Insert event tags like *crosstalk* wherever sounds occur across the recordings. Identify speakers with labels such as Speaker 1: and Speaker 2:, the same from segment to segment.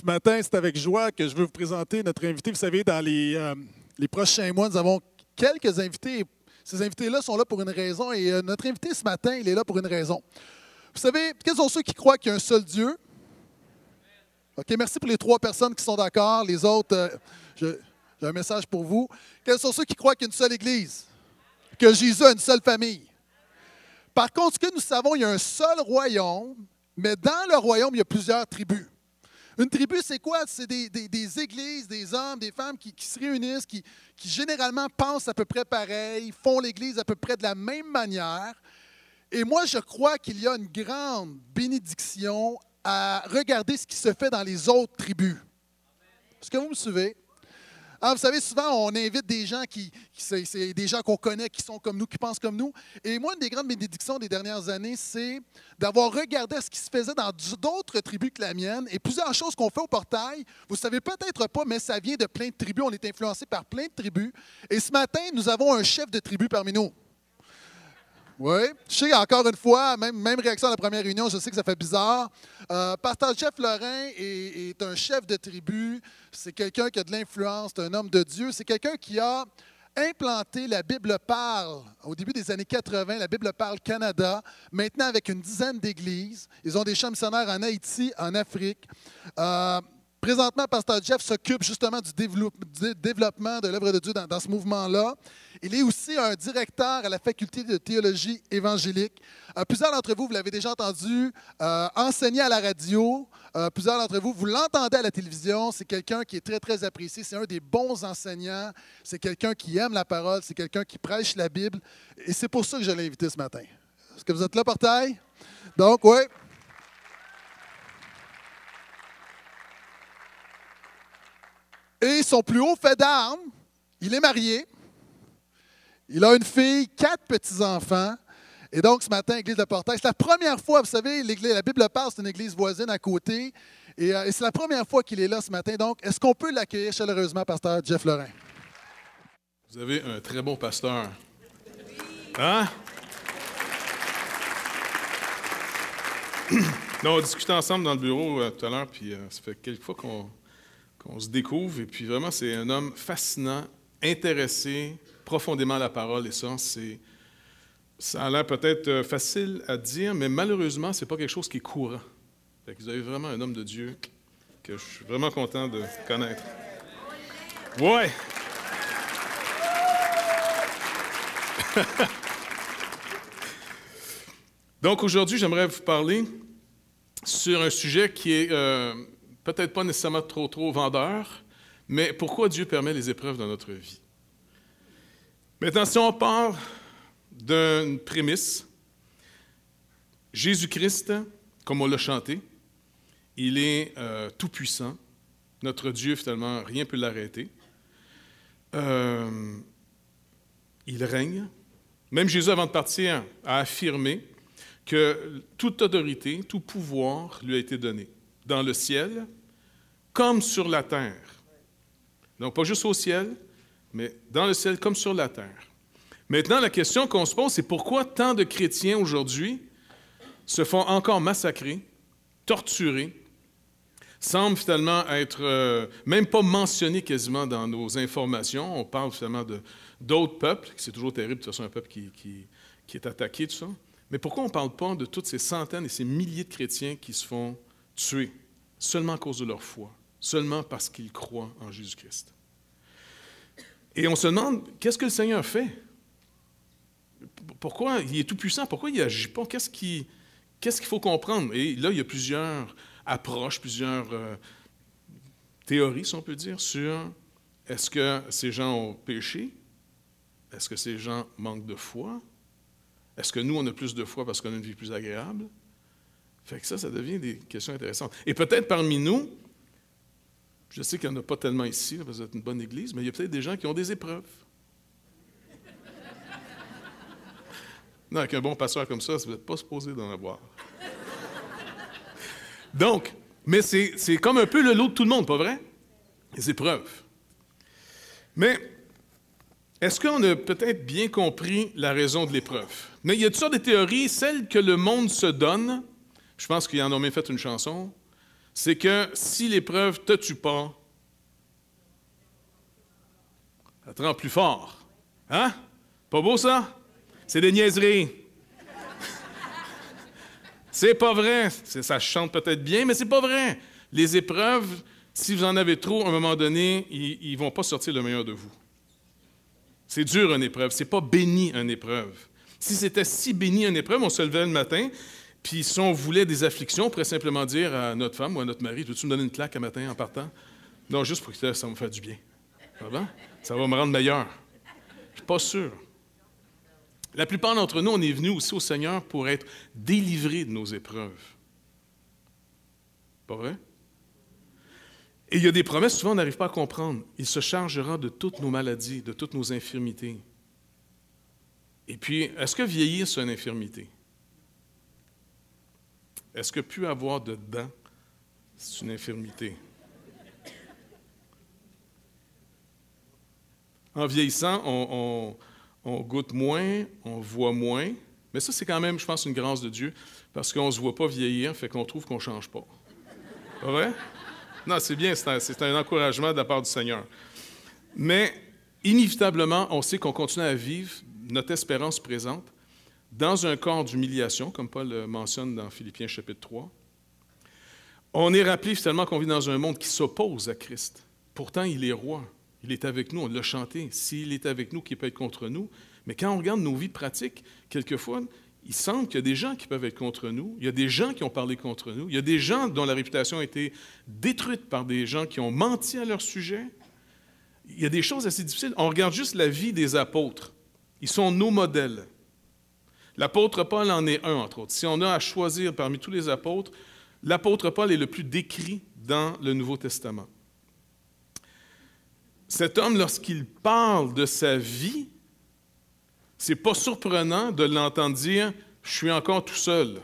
Speaker 1: Ce matin, c'est avec joie que je veux vous présenter notre invité. Vous savez, dans les, euh, les prochains mois, nous avons quelques invités. Ces invités-là sont là pour une raison et euh, notre invité ce matin, il est là pour une raison. Vous savez, quels sont ceux qui croient qu'il y a un seul Dieu? OK, merci pour les trois personnes qui sont d'accord. Les autres, euh, j'ai un message pour vous. Quels sont ceux qui croient qu'il y a une seule Église? Que Jésus a une seule famille? Par contre, ce que nous savons, il y a un seul royaume, mais dans le royaume, il y a plusieurs tribus. Une tribu, c'est quoi? C'est des, églises, des hommes, des femmes qui, qui se réunissent, qui, qui généralement pensent à peu près pareil, font l'Église à peu près de la même manière. Et moi, je crois qu'il y a une grande bénédiction à regarder ce qui se fait dans les autres tribus. Est-ce que vous me suivez? Ah, vous savez, souvent, on invite des gens qui, c'est des gens qu'on connaît, qui sont comme nous, qui pensent comme nous. Et moi, une des grandes bénédictions des dernières années, c'est d'avoir regardé ce qui se faisait dans d'autres tribus que la mienne. Et plusieurs choses qu'on fait au portail, vous ne savez peut-être pas, mais ça vient de plein de tribus. On est influencé par plein de tribus. Et ce matin, nous avons un chef de tribu parmi nous. Oui. Je sais, encore une fois, même, réaction à la première réunion, je sais que ça fait bizarre. Euh, Pasteur Jeff Lorrain est, est un chef de tribu. C'est quelqu'un qui a de l'influence, c'est un homme de Dieu. C'est quelqu'un qui a implanté la Bible parle au début des années 80, la Bible parle Canada, maintenant avec une dizaine d'églises. Ils ont des champs missionnaires en Haïti, en Afrique. Euh, Présentement, Pasteur Jeff s'occupe justement du développe- du développement de l'œuvre de Dieu dans, dans ce mouvement-là. Il est aussi un directeur à la faculté de théologie évangélique. Euh, plusieurs d'entre vous, vous l'avez déjà entendu euh, enseigner à la radio. Euh, plusieurs d'entre vous, vous l'entendez à la télévision. C'est quelqu'un qui est très, très apprécié. C'est un des bons enseignants. C'est quelqu'un qui aime la parole. C'est quelqu'un qui prêche la Bible. Et c'est pour ça que je l'ai invité ce matin. Est-ce que vous êtes là, portail? Donc, oui. Et son plus haut fait d'armes, il est marié. Il a une fille, quatre petits-enfants. Et donc, ce matin, Église de Portail, c'est la première fois, vous savez, l'église- la Bible parle, c'est une église voisine à côté. Et, euh, et c'est la première fois qu'il est là ce matin. Donc, est-ce qu'on peut l'accueillir chaleureusement, pasteur Jeff Lorrain?
Speaker 2: Vous avez un très bon pasteur. Hein? *clears throat* Non, on discutait ensemble dans le bureau euh, tout à l'heure, puis euh, ça fait quelques fois qu'on qu'on se découvre. Et puis vraiment, c'est un homme fascinant, intéressé profondément à la parole. Et ça, c'est. Ça a l'air peut-être euh, facile à dire, mais malheureusement, c'est pas quelque chose qui est courant. Vous avez vraiment un homme de Dieu que je suis vraiment content de connaître. Ouais! *laughs* Donc aujourd'hui, j'aimerais vous parler sur un sujet qui est euh, peut-être pas nécessairement trop trop vendeur, mais pourquoi Dieu permet les épreuves dans notre vie? Maintenant, si on part d'une prémisse, Jésus-Christ, comme on l'a chanté, il est euh, tout-puissant. Notre Dieu, finalement, rien ne peut l'arrêter. Euh, il règne. Même Jésus, avant de partir, a affirmé que toute autorité, tout pouvoir lui a été donné, dans le ciel comme sur la terre. Donc, pas juste au ciel, mais dans le ciel comme sur la terre. Maintenant, la question qu'on se pose, c'est pourquoi tant de chrétiens aujourd'hui se font encore massacrer, torturer, semblent finalement être euh, même pas mentionnés quasiment dans nos informations. On parle finalement de, d'autres peuples, c'est toujours terrible, de toute un peuple qui, qui, qui est attaqué, tout ça. Mais pourquoi on ne parle pas de toutes ces centaines et ces milliers de chrétiens qui se font tuer seulement à cause de leur foi, seulement parce qu'ils croient en Jésus-Christ? Et on se demande, qu'est-ce que le Seigneur fait? Pourquoi il est tout-puissant? Pourquoi il n'agit pas? Qu'est-ce qui, qu'est-ce qu'il faut comprendre? Et là, il y a plusieurs approches, plusieurs euh, théories, si on peut dire, sur est-ce que ces gens ont péché? Est-ce que ces gens manquent de foi? Est-ce que nous, on a plus de foi parce qu'on a une vie plus agréable? Fait que ça, ça devient des questions intéressantes. Et peut-être parmi nous, je sais qu'il n'y en a pas tellement ici, parce que êtes une bonne église, mais il y a peut-être des gens qui ont des épreuves. Non, avec un bon pasteur comme ça, vous n'êtes pas supposé d'en avoir. Donc, mais c'est c'est comme un peu le lot de tout le monde, pas vrai? Les épreuves. Mais est-ce qu'on a peut-être bien compris la raison de l'épreuve? Mais il y a toutes sortes de théories, celles que le monde se donne, je pense qu'il en a même fait une chanson, c'est que si l'épreuve ne te tue pas, ça te rend plus fort. Hein? Pas beau ça? C'est des niaiseries. *laughs* c'est pas vrai. Ça chante peut-être bien, mais c'est pas vrai. Les épreuves, si vous en avez trop, à un moment donné, ils ne vont pas sortir le meilleur de vous. C'est dur une épreuve. C'est pas béni une épreuve. Si c'était si béni une épreuve, on se levait le matin, puis si on voulait des afflictions, on pourrait simplement dire à notre femme ou à notre mari, veux-tu me donner une claque un matin en partant? Non, juste pour que ça me fasse du bien. Ça va? Ça va me rendre meilleur. Je suis pas sûr. La plupart d'entre nous, on est venus aussi au Seigneur pour être délivrés de nos épreuves. Pas vrai? Et il y a des promesses, souvent on n'arrive pas à comprendre. Il se chargera de toutes nos maladies, de toutes nos infirmités. Et puis, est-ce que vieillir, c'est une infirmité? Est-ce que plus avoir de dents, c'est une infirmité? En vieillissant, on, goûte moins, on voit moins. Mais ça, c'est quand même, je pense, une grâce de Dieu, parce qu'on ne se voit pas vieillir, fait qu'on trouve qu'on ne change pas. Pas vrai? Non, c'est bien, c'est un, encouragement de la part du Seigneur. Mais inévitablement, on sait qu'on continue à vivre notre espérance présente dans un corps d'humiliation, comme Paul le mentionne dans Philippiens chapitre 3. On est rappelé finalement qu'on vit dans un monde qui s'oppose à Christ. Pourtant, il est roi. Il est avec nous, on l'a chanté. S'il est avec nous, qui peut être contre nous. Mais quand on regarde nos vies pratiques, quelquefois, il semble qu'il y a des gens qui peuvent être contre nous, il y a des gens qui ont parlé contre nous, il y a des gens dont la réputation a été détruite par des gens qui ont menti à leur sujet. Il y a des choses assez difficiles. On regarde juste la vie des apôtres. Ils sont nos modèles. L'apôtre Paul en est un, entre autres. Si on a à choisir parmi tous les apôtres, l'apôtre Paul est le plus décrit dans le Nouveau Testament. Cet homme, lorsqu'il parle de sa vie, c'est pas surprenant de l'entendre dire Je suis encore tout seul.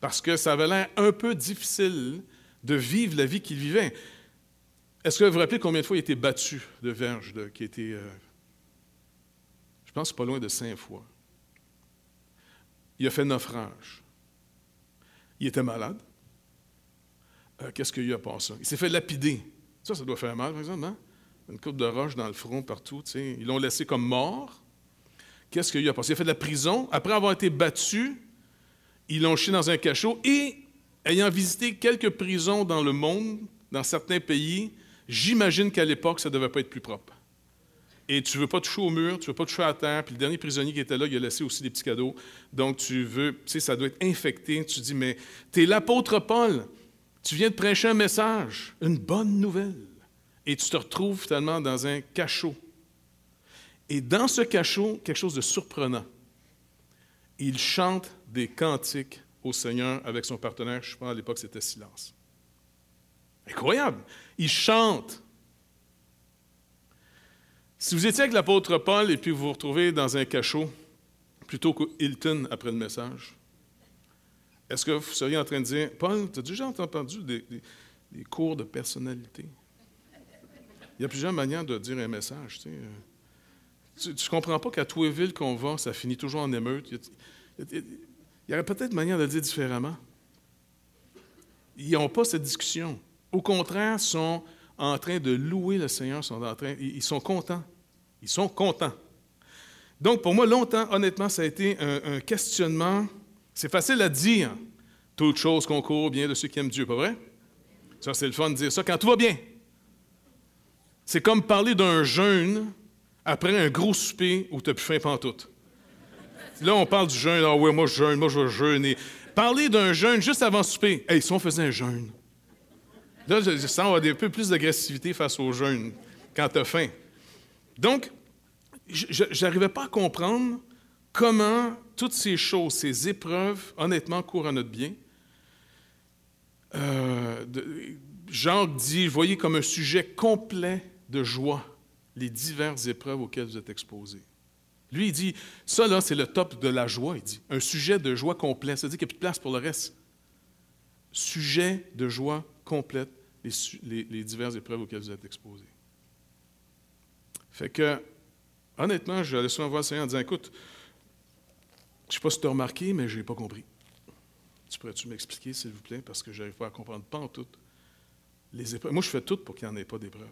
Speaker 2: Parce que ça avait l'air un peu difficile de vivre la vie qu'il vivait. Est-ce que vous vous rappelez combien de fois il a été battu de verge, qui était, euh, je pense, pas loin de cinq fois. Il a fait naufrage. Il était malade. Euh, qu'est-ce qu'il a a passé? Il s'est fait lapider. Ça, ça doit faire mal, par exemple, hein? Une coupe de roche dans le front partout. Ils l'ont laissé comme mort. Qu'est-ce qu'il a passé? Il a fait de la prison. Après avoir été battu, ils l'ont jeté dans un cachot et, ayant visité quelques prisons dans le monde, dans certains pays, j'imagine qu'à l'époque, ça ne devait pas être plus propre. Et tu ne veux pas toucher au mur, tu ne veux pas toucher à terre. Puis le dernier prisonnier qui était là, il a laissé aussi des petits cadeaux. Donc tu veux, tu sais, ça doit être infecté. Tu dis, mais tu es l'apôtre Paul. Tu viens de prêcher un message, une bonne nouvelle. Et tu te retrouves finalement dans un cachot. Et dans ce cachot, quelque chose de surprenant. Il chante des cantiques au Seigneur avec son partenaire. Je pense à l'époque, c'était Silence. Incroyable. Il chante. Si vous étiez avec l'apôtre Paul et puis vous vous retrouvez dans un cachot, plutôt qu'Hilton après le message, est-ce que vous seriez en train de dire, Paul, tu as déjà entendu des, cours de personnalité? Il y a plusieurs manières de dire un message. Tu ne comprends pas qu'à tous les villes qu'on va, ça finit toujours en émeute. Il y, aurait peut-être manière de le dire différemment. Ils n'ont pas cette discussion. Au contraire, sont en train de louer le Seigneur, ils sont contents. Ils sont contents. Donc, pour moi, longtemps, honnêtement, ça a été un, questionnement. C'est facile à dire. Toute chose concourt bien de ceux qui aiment Dieu, pas vrai? Ça, c'est le fun de dire ça quand tout va bien. C'est comme parler d'un jeûne après un gros souper où tu n'as plus faim pantoute. Là, on parle du jeûne. Ah oui, moi, je jeûne, moi, je vais jeûner. Parler d'un jeûne juste avant le souper. Hey, si on faisait un jeûne. Là, je, sens un peu plus d'agressivité face au jeûne quand tu as faim. Donc, je n'arrivais pas à comprendre comment toutes ces choses, ces épreuves, honnêtement, courent à notre bien. Euh, Jacques dit, voyez comme un sujet complet de joie les diverses épreuves auxquelles vous êtes exposés. Lui, il dit, ça là, c'est le top de la joie, il dit. Un sujet de joie complet, c'est-à-dire qu'il n'y a plus de place pour le reste. Sujet de joie complète, les, diverses épreuves auxquelles vous êtes exposés. Fait que, honnêtement, j'allais souvent voir le Seigneur en disant, écoute, je ne sais pas si tu as remarqué, mais je n'ai pas compris. Tu pourrais-tu m'expliquer, s'il vous plaît, parce que je n'arrive pas à comprendre pas en tout les épreuves. Moi, je fais tout pour qu'il n'y en ait pas d'épreuves.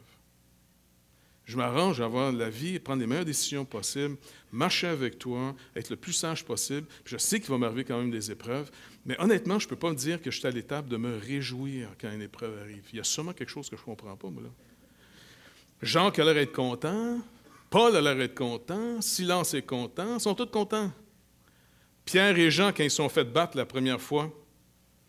Speaker 2: Je m'arrange à avoir la vie, prendre les meilleures décisions possibles, marcher avec toi, être le plus sage possible. je sais qu'il va m'arriver quand même des épreuves, mais honnêtement, je ne peux pas me dire que je suis à l'étape de me réjouir quand une épreuve arrive. Il y a sûrement quelque chose que je ne comprends pas, moi, là. Jean a l'air d'être content, Paul a l'air d'être content, Silence est content, ils sont tous contents. Pierre et Jean, quand ils sont fait battre la première fois,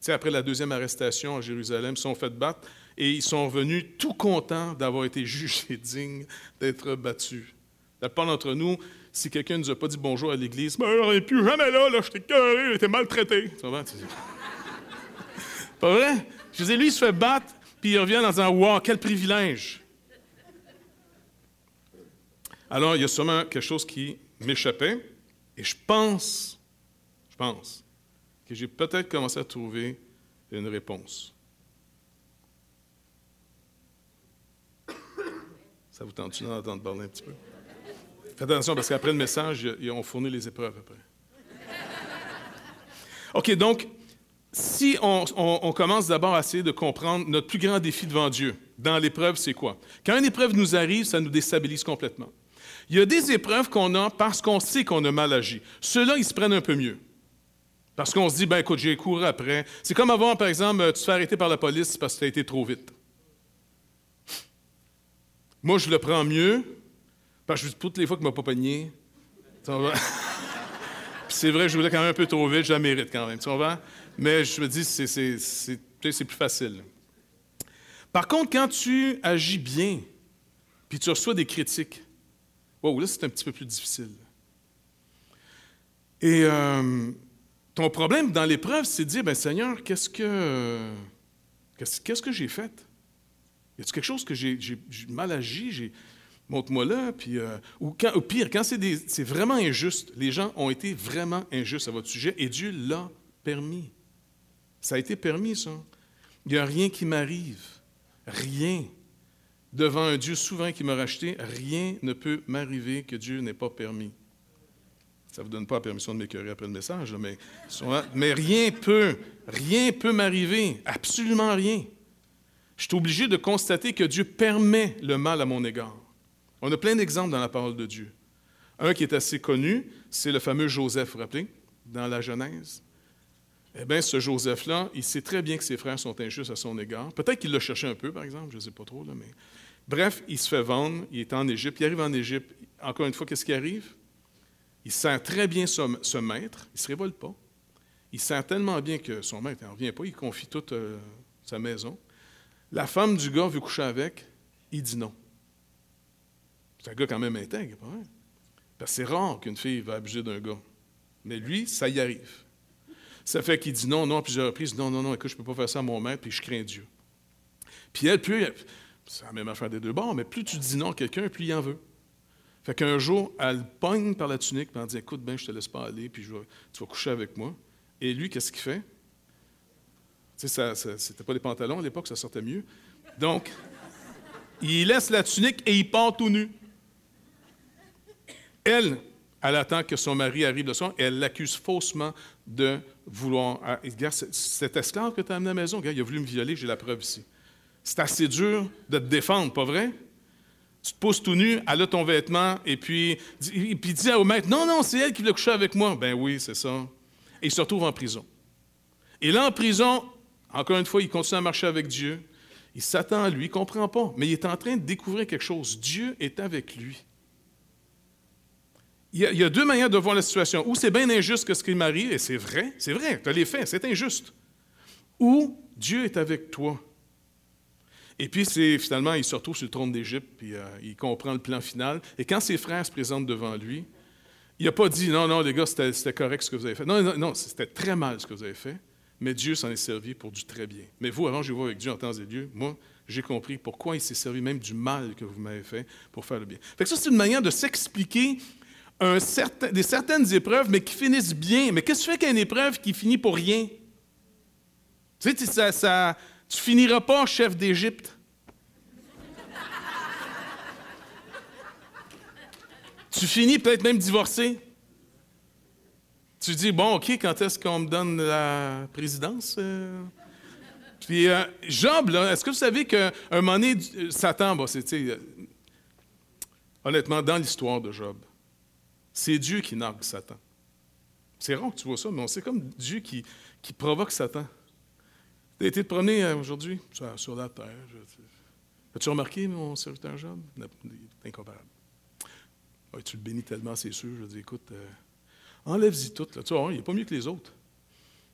Speaker 2: après la deuxième arrestation à Jérusalem, ils sont fait battre et ils sont venus tout contents d'avoir été jugés *laughs* dignes d'être battus. La plupart d'entre nous, si quelqu'un ne nous a pas dit bonjour à l'Église, ben, on n'est plus jamais là, là, t'ai j'ai été maltraité. *laughs* pas vrai? Je disais, lui, il se fait battre, puis il revient dans un Wow, quel privilège! Alors, il y a sûrement quelque chose qui m'échappait, et je pense, je pense, que j'ai peut-être commencé à trouver une réponse. Ça vous tente d'en parler un petit peu? Faites attention parce qu'après le message, ils ont fourni les épreuves après. OK, donc, si on, commence d'abord à essayer de comprendre notre plus grand défi devant Dieu, dans l'épreuve, c'est quoi? Quand une épreuve nous arrive, ça nous déstabilise complètement. Il y a des épreuves qu'on a parce qu'on sait qu'on a mal agi. Ceux-là, ils se prennent un peu mieux. Parce qu'on se dit, ben écoute, j'ai couru après. C'est comme avant, par exemple, tu te fais arrêter par la police parce que tu as été trop vite. Moi, je le prends mieux, parce que toutes les fois qu'il m'a pas pogné, *laughs* c'est vrai, je voulais quand même un peu trop vite, je la mérite quand même, tu vois? Mais je me dis, c'est plus facile. Par contre, quand tu agis bien, puis tu reçois des critiques, wow, là, c'est un petit peu plus difficile. Et euh, ton problème dans l'épreuve, c'est de dire, ben Seigneur, qu'est-ce que, qu'est-ce que j'ai fait? Y a-t-il quelque chose que j'ai mal agi? Montre-moi là. Puis, euh, ou, pire, quand c'est vraiment injuste, les gens ont été vraiment injustes à votre sujet et Dieu l'a permis. Ça a été permis, ça. Il n'y a rien qui m'arrive. Rien. Devant un Dieu souverain qui m'a racheté, rien ne peut m'arriver que Dieu n'ait pas permis. Ça ne vous donne pas la permission de m'écœurer après le message, mais, mais rien peut, rien peut m'arriver, absolument rien je suis obligé de constater que Dieu permet le mal à mon égard. On a plein d'exemples dans la parole de Dieu. Un qui est assez connu, c'est le fameux Joseph, rappelez, dans la Genèse. Eh bien, ce Joseph-là, il sait très bien que ses frères sont injustes à son égard. Peut-être qu'il l'a cherché un peu, par exemple, je ne sais pas trop, mais. Bref, il se fait vendre, il est en Égypte, il arrive en Égypte. Encore une fois, qu'est-ce qui arrive? Il sent très bien ce, maître, il ne se révolte pas. Il sent tellement bien que son maître n'en revient pas, il confie toute euh, sa maison. La femme du gars veut coucher avec, il dit non. C'est un gars quand même intègre, pas vrai? Parce que c'est rare qu'une fille va abuser d'un gars. Mais lui, ça y arrive. Ça fait qu'il dit non, non à plusieurs reprises. Non, non, non, écoute, je ne peux pas faire ça à mon maître, puis je crains Dieu. Puis elle, plus, c'est la même affaire des deux bords, mais plus tu dis non à quelqu'un, plus il en veut. Fait qu'un jour, elle pogne par la tunique, puis elle dit Écoute, ben, je te laisse pas aller, puis tu vas coucher avec moi. Et lui, qu'est-ce qu'il fait? Tu sais, c'était pas des pantalons à l'époque, ça sortait mieux. Donc, il laisse la tunique et il part tout nu. Elle, elle attend que son mari arrive le soir et elle l'accuse faussement de vouloir. Ah, cet esclave que tu as amené à la maison, il a voulu me violer, j'ai la preuve ici. C'est assez dur de te défendre, pas vrai? Tu te pousses tout nu, elle a ton vêtement, et puis, et puis dis au maître Non, non, c'est elle qui voulait coucher avec moi. Ben oui, c'est ça. Et il se retrouve en prison. Et là, en prison, encore une fois, il continue à marcher avec Dieu. Il s'attend à lui, il ne comprend pas, mais il est en train de découvrir quelque chose. Dieu est avec lui. Il y, a, deux manières de voir la situation. Ou c'est bien injuste que ce qui m'arrive, et c'est vrai, c'est vrai, tu as les faits, c'est injuste. Ou Dieu est avec toi. Et puis, finalement, il se retrouve sur le trône d'Égypte, puis euh, il comprend le plan final. Et quand ses frères se présentent devant lui, il n'a pas dit non, non, les gars, c'était correct ce que vous avez fait. Non, non, non, c'était très mal ce que vous avez fait mais Dieu s'en est servi pour du très bien. Mais vous, avant, je vois avec Dieu en temps et lieu, moi, j'ai compris pourquoi il s'est servi même du mal que vous m'avez fait pour faire le bien. Fait que ça, c'est une manière de s'expliquer des certaines épreuves, mais qui finissent bien. Mais qu'est-ce que tu fais qu'une épreuve qui finit pour rien? Tu sais, ça, ça, tu finiras pas chef d'Égypte. tu finis peut-être même divorcé. Tu dis, bon, OK, quand est-ce qu'on me donne la présidence? Euh? Puis euh, Job, est-ce que vous savez qu'à un moment donné, Satan, bon, c'est, honnêtement, dans l'histoire de Job, c'est Dieu qui nargue Satan. C'est rare que tu vois ça, mais c'est comme Dieu qui, qui provoque Satan. Tu as été te aujourd'hui sur, la terre. As-tu remarqué mon serviteur Job? Incomparable. tu le bénis tellement, c'est sûr. Je dis, écoute, Enlève-y tout. Là. Tu vois, il n'est pas mieux que les autres.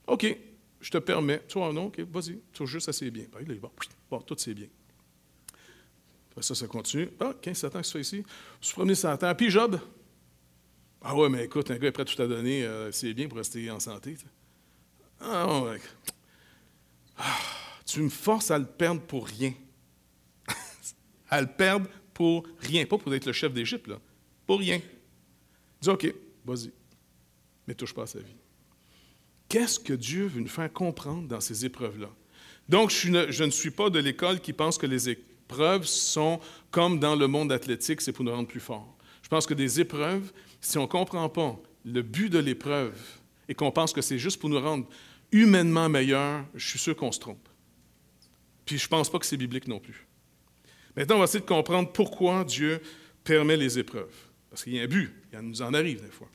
Speaker 2: OK, je te permets. Tu vois, non, OK, vas-y. Tu juste assez bien. Là, il va. Bon, tout c'est bien. Après ça, ça continue. Ah, 15 Satan qui se fait ici. Je premier Satan. Puis Job? Ah ouais, mais écoute, un gars est prêt tout à donner, euh, c'est bien pour rester en santé. Ah ouais. Ah, tu me forces à le perdre pour rien. *laughs* à le perdre pour rien. Pas pour être le chef d'Égypte, là. Pour rien. Dis OK, vas-y mais touche pas à sa vie. Qu'est-ce que Dieu veut nous faire comprendre dans ces épreuves-là? Donc, je ne, suis pas de l'école qui pense que les épreuves sont comme dans le monde athlétique, c'est pour nous rendre plus forts. Je pense que des épreuves, si on ne comprend pas le but de l'épreuve et qu'on pense que c'est juste pour nous rendre humainement meilleurs, je suis sûr qu'on se trompe. Puis je ne pense pas que c'est biblique non plus. Maintenant, on va essayer de comprendre pourquoi Dieu permet les épreuves. Parce qu'il y a un but, il nous en arrive des fois.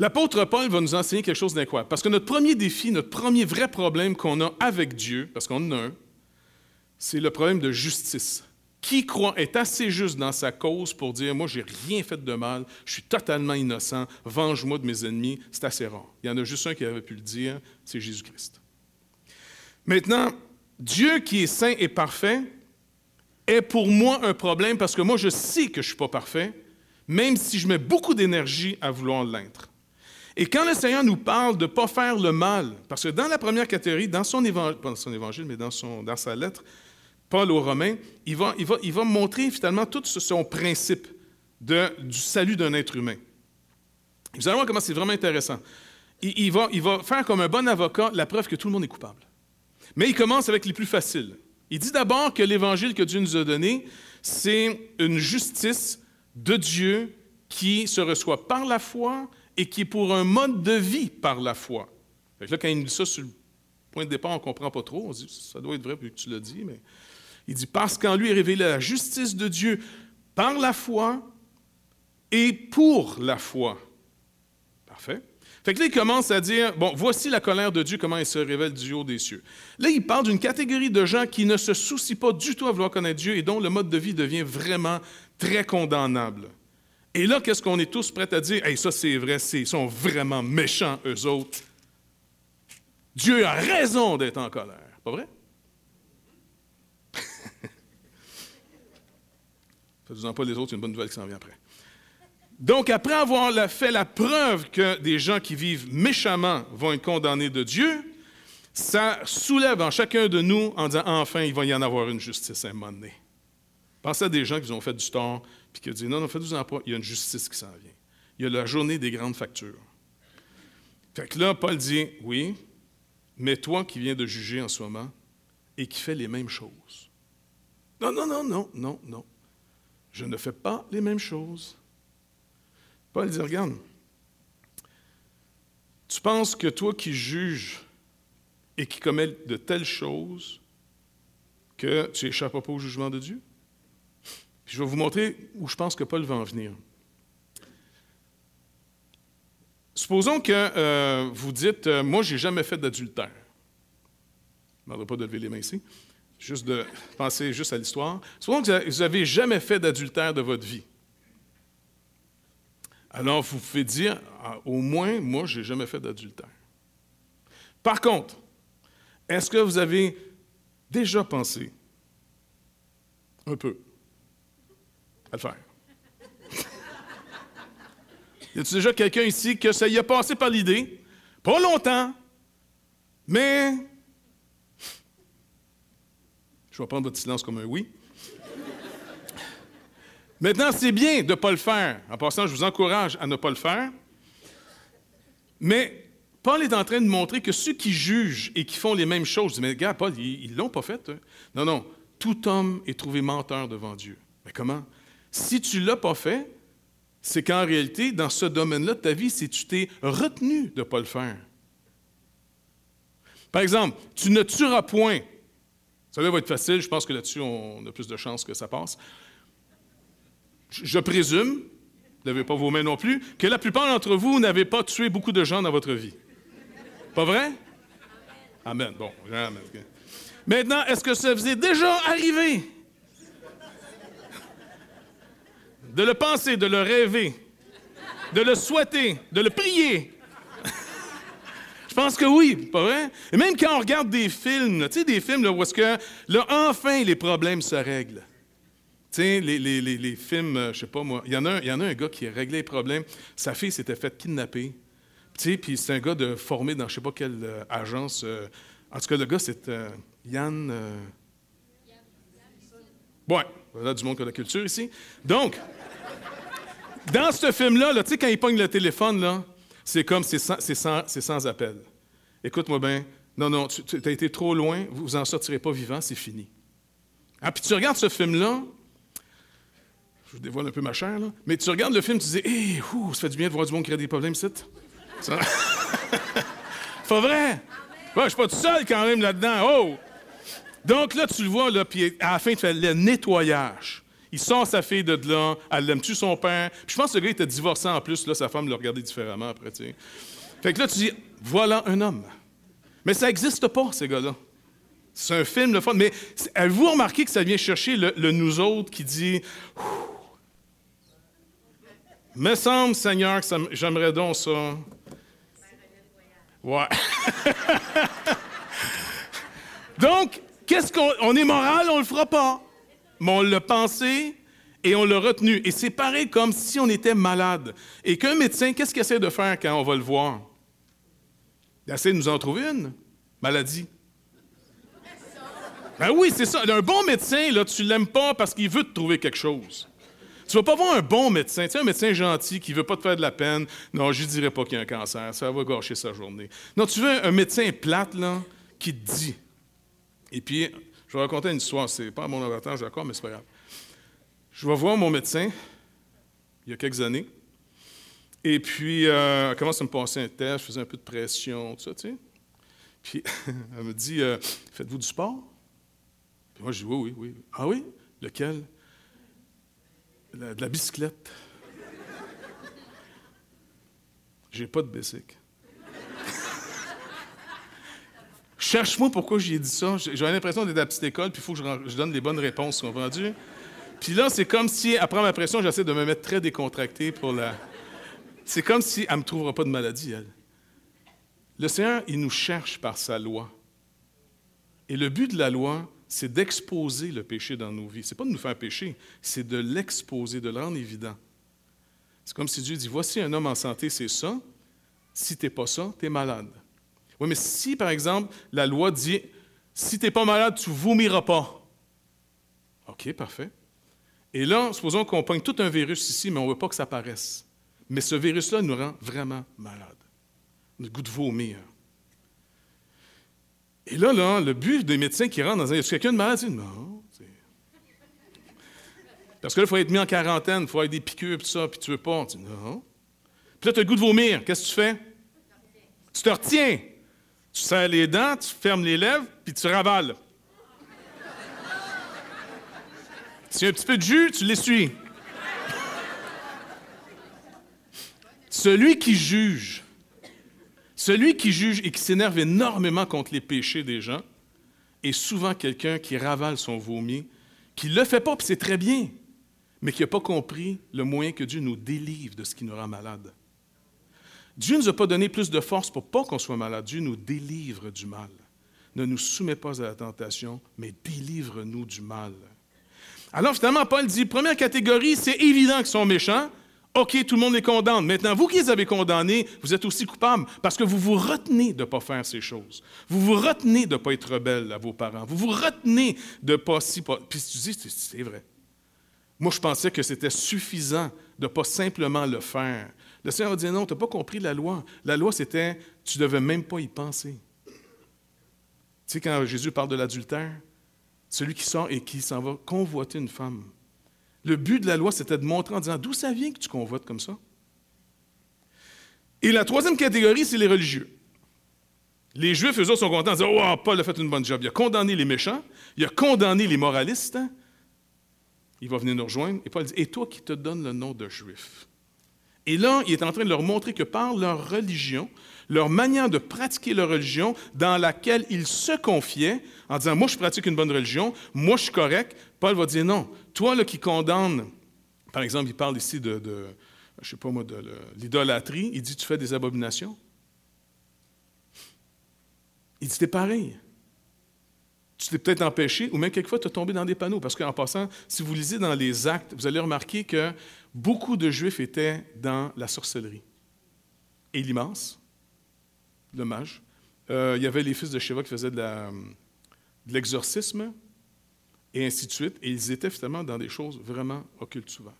Speaker 2: L'apôtre Paul va nous enseigner quelque chose d'incroyable. Parce que notre premier défi, notre premier vrai problème qu'on a avec Dieu, parce qu'on en a un, c'est le problème de justice. Qui croit est assez juste dans sa cause pour dire Moi, j'ai rien fait de mal, je suis totalement innocent, venge-moi de mes ennemis C'est assez rare. Il y en a juste un qui avait pu le dire c'est Jésus-Christ. Maintenant, Dieu qui est saint et parfait est pour moi un problème parce que moi, je sais que je ne suis pas parfait, même si je mets beaucoup d'énergie à vouloir l'être. Et quand le Seigneur nous parle de ne pas faire le mal, parce que dans la première catégorie, dans son évangile, dans son évangile, mais dans, sa lettre, Paul aux Romains, il va, il va, il va montrer finalement tout son principe de, du salut d'un être humain. Vous allez voir comment c'est vraiment intéressant. Il, va, il va faire comme un bon avocat la preuve que tout le monde est coupable. Mais il commence avec les plus faciles. Il dit d'abord que l'évangile que Dieu nous a donné, c'est une justice de Dieu qui se reçoit par la foi et qui est pour un mode de vie par la foi. là, quand il dit ça sur le point de départ, on ne comprend pas trop. On se dit, ça doit être vrai vu que tu l'as dit, mais il dit, parce qu'en lui est révélée la justice de Dieu par la foi et pour la foi. Parfait. Fait que là, il commence à dire, bon, voici la colère de Dieu, comment elle se révèle du haut des cieux. Là, il parle d'une catégorie de gens qui ne se soucient pas du tout à vouloir connaître Dieu et dont le mode de vie devient vraiment très condamnable. Et là, qu'est-ce qu'on est tous prêts à dire? Hey, ça, c'est vrai, ils sont vraiment méchants, eux autres. Dieu a raison d'être en colère. Pas vrai? *laughs* Faites-en pas les autres, une bonne nouvelle qui s'en vient après. Donc, après avoir fait la preuve que des gens qui vivent méchamment vont être condamnés de Dieu, ça soulève en chacun de nous en disant enfin, il va y en avoir une justice à un moment donné. Pensez à des gens qui ont fait du tort, puis qui a dit Non, non, faites-vous-en pas, il y a une justice qui s'en vient. Il y a la journée des grandes factures. Fait que là, Paul dit Oui, mais toi qui viens de juger en ce moment et qui fais les mêmes choses. Non, non, non, non, non, non. Je ne fais pas les mêmes choses. Paul dit Regarde, tu penses que toi qui juges et qui commets de telles choses, que tu échappes pas au jugement de Dieu? Je vais vous montrer où je pense que Paul va en venir. Supposons que euh, vous dites, euh, moi, je n'ai jamais fait d'adultère. Je ne pas de lever les mains ici. Juste de penser juste à l'histoire. Supposons que vous n'avez jamais fait d'adultère de votre vie. Alors, vous pouvez dire, ah, au moins, moi, je n'ai jamais fait d'adultère. Par contre, est-ce que vous avez déjà pensé un peu à le faire. *laughs* y a-t-il déjà quelqu'un ici que ça y a passé par l'idée? Pas longtemps, mais. Je vais prendre votre silence comme un oui. Maintenant, c'est bien de ne pas le faire. En passant, je vous encourage à ne pas le faire. Mais Paul est en train de montrer que ceux qui jugent et qui font les mêmes choses, mais gars, Paul, ils ne l'ont pas fait. Hein. Non, non. Tout homme est trouvé menteur devant Dieu. Mais comment? Si tu ne l'as pas fait, c'est qu'en réalité, dans ce domaine-là de ta vie, c'est que tu t'es retenu de ne pas le faire. Par exemple, tu ne tueras point. Ça va être facile, je pense que là-dessus, on a plus de chances que ça passe. Je présume, vous n'avez pas vos mains non plus, que la plupart d'entre vous n'avez pas tué beaucoup de gens dans votre vie. Pas vrai? Amen. Bon, amen. Maintenant, est-ce que ça vous est déjà arrivé? De le penser, de le rêver, de le souhaiter, de le prier? *laughs* Je pense que oui, pas vrai? Et même quand on regarde des films, tu sais, des films là, où est-ce que, là, enfin, les problèmes se règlent. Tu sais, les, les, les, films, euh, je sais pas moi, il y, en a un, y en a un gars qui a réglé les problèmes. Sa fille s'était faite kidnapper. Tu sais, puis c'est un gars de, formé dans je sais pas quelle euh, agence. Euh, en tout cas, le gars, c'est Yann. Ouais, voilà du monde qui a la culture ici. Donc, dans ce film-là, là, tu sais, quand il pogne le téléphone, c'est comme, c'est sans, appel. Écoute-moi bien, non, non, tu, as été trop loin, vous en sortirez pas vivant, c'est fini. Ah, puis tu regardes ce film-là, je vous dévoile un peu ma chair, là, mais tu regardes le film, tu dis, hé, hey, ça fait du bien de voir du monde a des problèmes, c'est ça? *laughs* Pas vrai? Ouais, je suis pas tout seul quand même là-dedans. Oh! Donc là, tu le vois, puis à la fin, tu fais le nettoyage. Il sort sa fille de là, elle l'aime-tu son père? Puis je pense que le gars était divorcé en plus, là, sa femme le regardait différemment après, tu sais. Fait que là, tu dis, voilà un homme. Mais ça n'existe pas, ces gars-là. C'est un film, le fun. Mais avez-vous remarqué que ça vient chercher le, nous autres qui dit, me semble, Seigneur, que j'aimerais donc ça. Ouais. *laughs* donc, qu'est-ce qu'on on est moral, on le fera pas mais on l'a pensé et on l'a retenu. Et c'est pareil comme si on était malade. Et qu'un médecin, qu'est-ce qu'il essaie de faire quand on va le voir? Il essaie de nous en trouver une maladie. Ben oui, c'est ça. Un bon médecin, là, tu l'aimes pas parce qu'il veut te trouver quelque chose. Tu vas pas voir un bon médecin, tu sais, un médecin gentil qui veut pas te faire de la peine. Non, je dirais pas qu'il y a un cancer, ça va gâcher sa journée. Non, tu veux un médecin plate, là, qui te dit. Et puis, je vais raconter une histoire. C'est pas à mon avantage d'accord, mais c'est pas grave. Je vais voir mon médecin il y a quelques années. Et puis, euh, elle commence à me passer un test, je faisais un peu de pression, tout ça, tu sais. Puis, *laughs* elle me dit euh, Faites-vous du sport Puis moi, je dis Oui, oui, oui. Ah oui? Lequel De la bicyclette. J'ai pas de bicycle. Cherche-moi pourquoi j'ai dit ça. J'ai l'impression d'être à la petite école, puis il faut que je, donne les bonnes réponses, comprenez Puis là, c'est comme si, après ma pression, j'essaie de me mettre très décontracté pour la. C'est comme si elle ne me trouvera pas de maladie, elle. Le Seigneur, il nous cherche par sa loi. Et le but de la loi, c'est d'exposer le péché dans nos vies. Ce n'est pas de nous faire pécher, c'est de l'exposer, de le rendre évident. C'est comme si Dieu dit Voici un homme en santé, c'est ça. Si tu n'es pas ça, tu es malade. Oui, mais si, par exemple, la loi dit si tu n'es pas malade, tu vomiras pas. OK, parfait. Et là, supposons qu'on pogne tout un virus ici, mais on ne veut pas que ça paraisse. Mais ce virus-là nous rend vraiment malades. Le goût de vomir. Et là, le but des médecins qui rentrent dans un. Y a quelqu'un de malade? Non. Parce que là, il faut être mis en quarantaine, il faut avoir des piqûres, tout ça, puis tu veux pas. non. Puis là, tu as le goût de vomir. Qu'est-ce que tu fais? Tu te retiens. Tu serres les dents, tu fermes les lèvres, puis tu ravales. A un petit peu de jus, tu l'essuies. celui qui juge, celui qui juge et qui s'énerve énormément contre les péchés des gens, est souvent quelqu'un qui ravale son vomi, qui ne le fait pas, puis c'est très bien, mais qui n'a pas compris le moyen que Dieu nous délivre de ce qui nous rend malade. Dieu ne nous a pas donné plus de force pour pas qu'on soit malade. Dieu nous délivre du mal. Ne nous soumets pas à la tentation, mais délivre-nous du mal. Alors finalement, Paul dit, première catégorie, c'est évident qu'ils sont méchants. OK, tout le monde les condamne. Maintenant, vous qui les avez condamnés, vous êtes aussi coupables parce que vous vous retenez de ne pas faire ces choses. Vous vous retenez de ne pas être rebelle à vos parents. Vous vous retenez de ne pas si... Puis tu dis, c'est vrai. Moi, je pensais que c'était suffisant de ne pas simplement le faire. Le Seigneur a dit non, tu n'as pas compris la loi. La loi, c'était, tu ne devais même pas y penser. Tu sais, quand Jésus parle de l'adultère, celui qui sort et qui s'en va convoiter une femme, Le but de la loi, c'était de montrer en disant d'où ça vient que tu convoites comme ça? Et la troisième catégorie, c'est les religieux. Les Juifs, eux autres, sont contents de dire Oh, Paul a fait une bonne job. Il a condamné les méchants, il a condamné les moralistes. Il va venir nous rejoindre. Et Paul dit Et toi qui te donnes le nom de Juif? Et là, il est en train de leur montrer que par leur religion, leur manière de pratiquer leur religion, dans laquelle ils se confiaient, en disant Moi, je pratique une bonne religion, moi, je suis correct, Paul va dire Non, toi là, qui condamne, par exemple, il parle ici de, je sais pas moi, de l'idolâtrie, il dit Tu fais des abominations. Il dit, t'es pareil. Tu t'es peut-être empêché, ou même quelquefois, tu es tombé dans des panneaux. Parce qu'en passant, si vous lisez dans les actes, vous allez remarquer que beaucoup de Juifs étaient dans la sorcellerie. Élimance, le mage. Euh, il y avait les fils de Sheva qui faisaient de l'exorcisme, et ainsi de suite. Et ils étaient finalement dans des choses vraiment occultes souvent.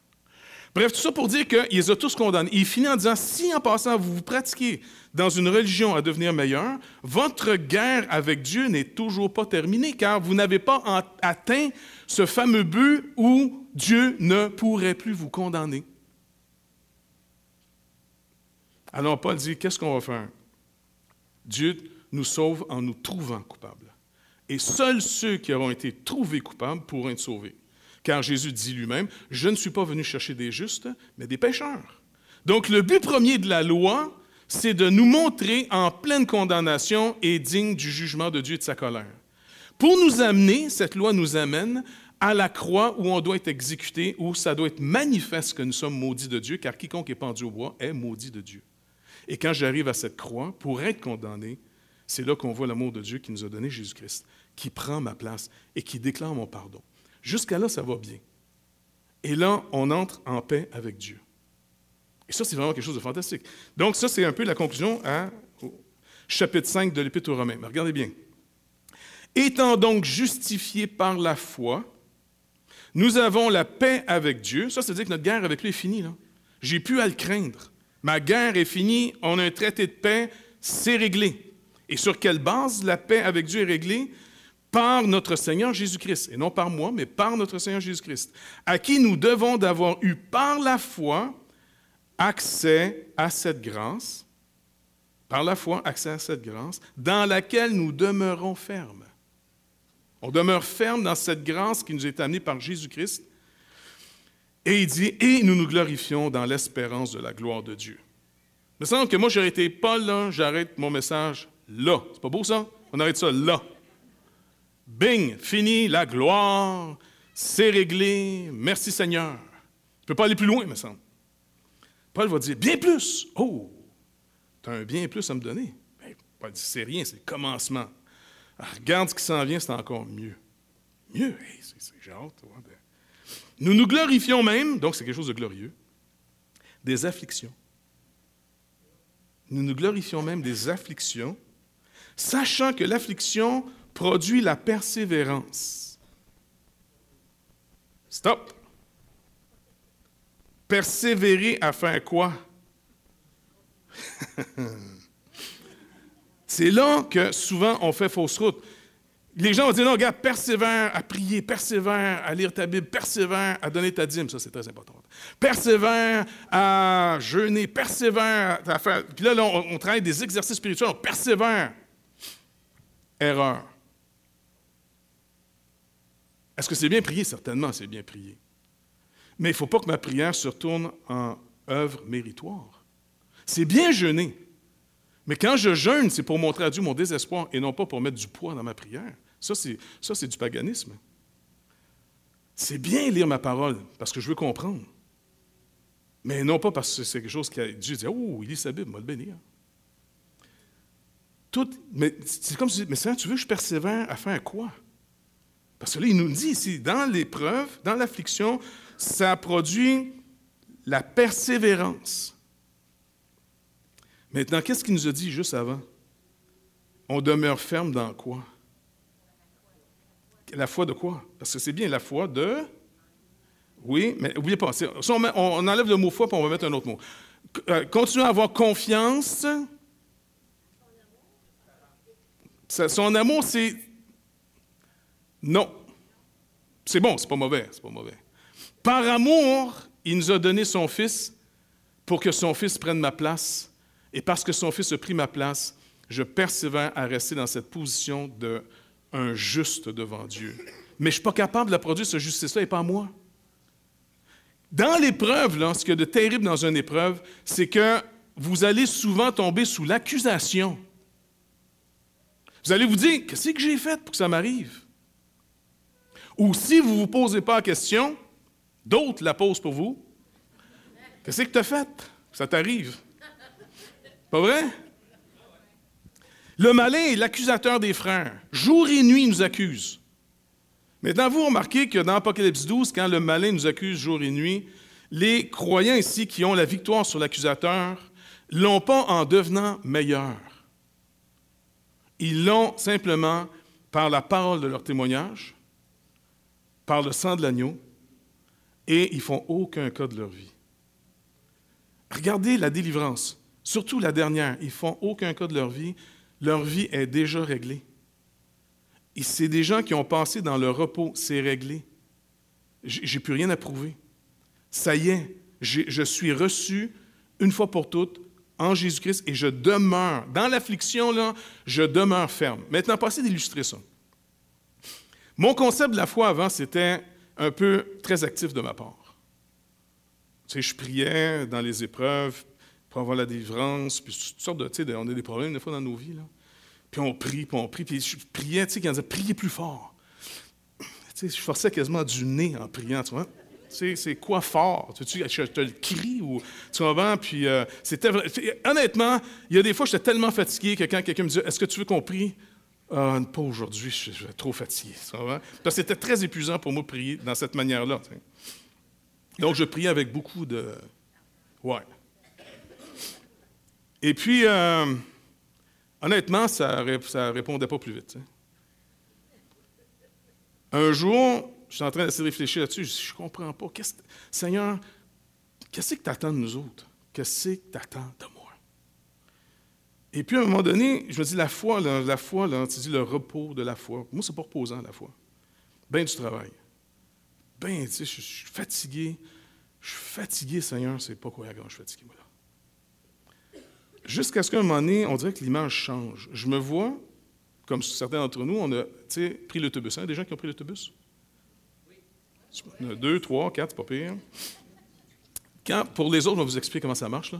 Speaker 2: Bref, tout ça pour dire qu'ils les ont tous condamnés. Il finit en disant, si en passant vous vous pratiquez dans une religion à devenir meilleur, votre guerre avec Dieu n'est toujours pas terminée, car vous n'avez pas atteint ce fameux but où Dieu ne pourrait plus vous condamner. Alors Paul dit, qu'est-ce qu'on va faire? Dieu nous sauve en nous trouvant coupables. Et seuls ceux qui auront été trouvés coupables pourront être sauvés. Car Jésus dit lui-même, je ne suis pas venu chercher des justes, mais des pécheurs. Donc le but premier de la loi, c'est de nous montrer en pleine condamnation et digne du jugement de Dieu et de sa colère. Pour nous amener, cette loi nous amène à la croix où on doit être exécuté, où ça doit être manifeste que nous sommes maudits de Dieu, car quiconque est pendu au bois est maudit de Dieu. Et quand j'arrive à cette croix, pour être condamné, c'est là qu'on voit l'amour de Dieu qui nous a donné Jésus-Christ, qui prend ma place et qui déclare mon pardon. Jusqu'à là, ça va bien. Et là, on entre en paix avec Dieu. Et ça, c'est vraiment quelque chose de fantastique. Donc, ça, c'est un peu la conclusion à chapitre 5 de l'Épître aux Romains. Mais regardez bien. Étant donc justifiés par la foi, nous avons la paix avec Dieu. Ça, c'est-à-dire que notre guerre avec lui est finie. J'ai plus à le craindre. Ma guerre est finie, on a un traité de paix, c'est réglé. Et sur quelle base la paix avec Dieu est réglée? Par notre Seigneur Jésus-Christ, et non par moi, mais par notre Seigneur Jésus-Christ, à qui nous devons d'avoir eu par la foi accès à cette grâce, par la foi accès à cette grâce, dans laquelle nous demeurons fermes. On demeure ferme dans cette grâce qui nous est amenée par Jésus-Christ. Et il dit, et nous nous glorifions dans l'espérance de la gloire de Dieu. Il me semble que moi, j'aurais été pas là, j'arrête mon message là. C'est pas beau ça? On arrête ça là. Bing, fini, la gloire, c'est réglé, merci Seigneur. Je ne peux pas aller plus loin, me semble. Paul va dire, bien plus. Oh, tu as un bien plus à me donner. Ben, Paul dit, c'est rien, c'est le commencement. Ah, regarde ce qui s'en vient, c'est encore mieux. Mieux, c'est, j'ai hâte. Nous nous glorifions même, donc c'est quelque chose de glorieux, des afflictions. Nous nous glorifions même des afflictions, sachant que l'affliction produit la persévérance. Stop. Persévérer à faire quoi? *laughs* C'est là que souvent on fait fausse route. Les gens vont dire, non, regarde, persévère à prier, persévère à lire ta Bible, persévère à donner ta dîme, ça c'est très important. Persévère à jeûner, persévère à faire... Puis là, on, on travaille des exercices spirituels, persévère. Erreur. Est-ce que c'est bien prié? Certainement, c'est bien prié. Mais il ne faut pas que ma prière se retourne en œuvre méritoire. C'est bien jeûner. Mais quand je jeûne, c'est pour montrer à Dieu mon désespoir et non pas pour mettre du poids dans ma prière. Ça, c'est, du paganisme. C'est bien lire ma parole parce que je veux comprendre. Mais non pas parce que c'est quelque chose qui Dieu dit Oh, il lit sa Bible, va le bénir. Tout, mais c'est comme si, mais ça, tu veux que je persévère à quoi? Parce que là, il nous dit ici, dans l'épreuve, dans l'affliction, ça produit la persévérance. Maintenant, qu'est-ce qu'il nous a dit juste avant? On demeure ferme dans quoi? La foi de quoi? Parce que c'est bien la foi de... Oui, mais n'oubliez pas, on, enlève le mot foi, puis on va mettre un autre mot. Euh, continuez à avoir confiance. Son amour, c'est non. C'est bon, c'est pas mauvais, c'est pas mauvais. Par amour, il nous a donné son Fils pour que son Fils prenne ma place. Et parce que son Fils a pris ma place, je persévère à rester dans cette position de juste devant Dieu. Mais je ne suis pas capable de produire, ce justice-là, et pas moi. Dans l'épreuve, ce qu'il y a de terrible dans une épreuve, c'est que vous allez souvent tomber sous l'accusation. Vous allez vous dire, qu'est-ce que j'ai fait pour que ça m'arrive? Ou si vous ne vous posez pas la question, d'autres la posent pour vous. Qu'est-ce que tu as fait? Ça t'arrive. Pas vrai? Le malin est l'accusateur des frères. Jour et nuit, il nous accuse. Maintenant, vous remarquez que dans Apocalypse 12, quand le malin nous accuse jour et nuit, les croyants ici qui ont la victoire sur l'accusateur l'ont pas en devenant meilleurs. Ils l'ont simplement par la parole de leur témoignage, par le sang de l'agneau, et ils font aucun cas de leur vie. Regardez la délivrance, surtout la dernière, ils font aucun cas de leur vie, leur vie est déjà réglée. Et c'est des gens qui ont passé dans le repos, c'est réglé. J'ai plus rien à prouver. Ça y est, je suis reçu une fois pour toutes en Jésus-Christ et je demeure, dans l'affliction, je demeure ferme. Maintenant, passez d'illustrer ça. Mon concept de la foi avant, c'était un peu très actif de ma part. Tu sais, je priais dans les épreuves, pour avoir la délivrance, puis toutes sortes de, tu sais, on a des problèmes des fois dans nos vies, là. Puis on prie, puis on prie, puis je priais, tu sais, quand on disait « priez plus fort ». Tu sais, je forçais quasiment du nez en priant, tu vois. Tu sais, c'est quoi fort? Tu, je te le crie ou tu vois, puis euh, c'était honnêtement, il y a des fois j'étais tellement fatigué que quand quelqu'un me dit Est-ce que tu veux qu'on prie? Ah, pas aujourd'hui, je, suis trop fatigué. Parce que c'était très épuisant pour moi de prier dans cette manière-là. Donc je priais avec beaucoup de. Ouais. Et puis, euh, honnêtement, ça ne répondait pas plus vite. Un jour, je suis en train d'essayer de réfléchir là-dessus, je ne comprends pas. Seigneur, qu'est-ce que tu attends de nous autres? Qu'est-ce que tu attends de moi? Et puis, à un moment donné, je me dis, la foi, la foi, là, tu dis le repos de la foi. Moi, c'est pas reposant, la foi. Ben du travail. Ben, tu sais, je suis fatigué. Je suis fatigué, Seigneur, c'est pas quoi je suis fatigué, moi, là. Jusqu'à ce qu'à un moment donné, on dirait que l'image change. Je me vois, comme certains d'entre nous, on a pris l'autobus. Il y a des gens qui ont pris l'autobus? Oui. Deux, trois, quatre, c'est pas pire. Quand, pour les autres, je vais vous expliquer comment ça marche.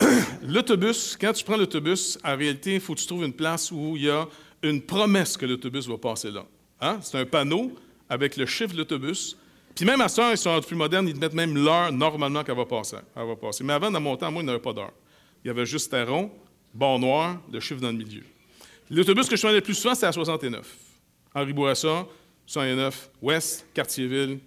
Speaker 2: *clears throat* l'autobus, quand tu prends l'autobus, en réalité, il faut que tu trouves une place où il y a une promesse que l'autobus va passer là. Hein? C'est un panneau avec le chiffre de l'autobus. Puis même à ça, ils sont plus modernes, ils te mettent même l'heure normalement qu'elle va passer. Elle va passer. Mais avant, dans mon temps, moi, il n'y avait pas d'heure il y avait juste un rond, bord noir, le chiffre dans le milieu. L'autobus que je prenais le plus souvent, c'était à 69. Henri Bourassa, 109, Ouest, Quartier-Ville.